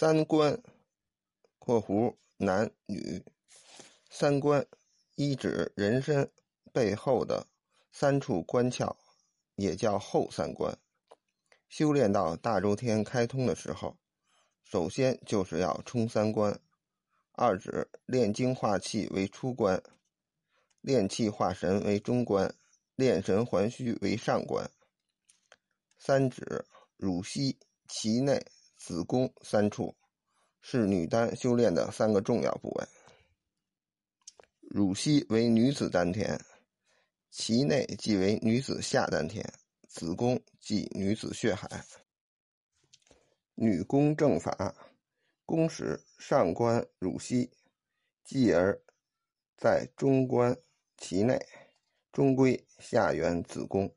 三关（括弧男女）三关，一指人身背后的三处关窍，也叫后三关。修炼到大周天开通的时候，首先就是要冲三关。二指炼精化气为初关，炼气化神为中关，炼神还虚为上关。三指乳息、脐内。子宫三处是女丹修炼的三个重要部位。乳溪为女子丹田，脐内即为女子下丹田，子宫即女子血海。女宫正法，宫始上关乳溪，继而在中关脐内，终归下元子宫。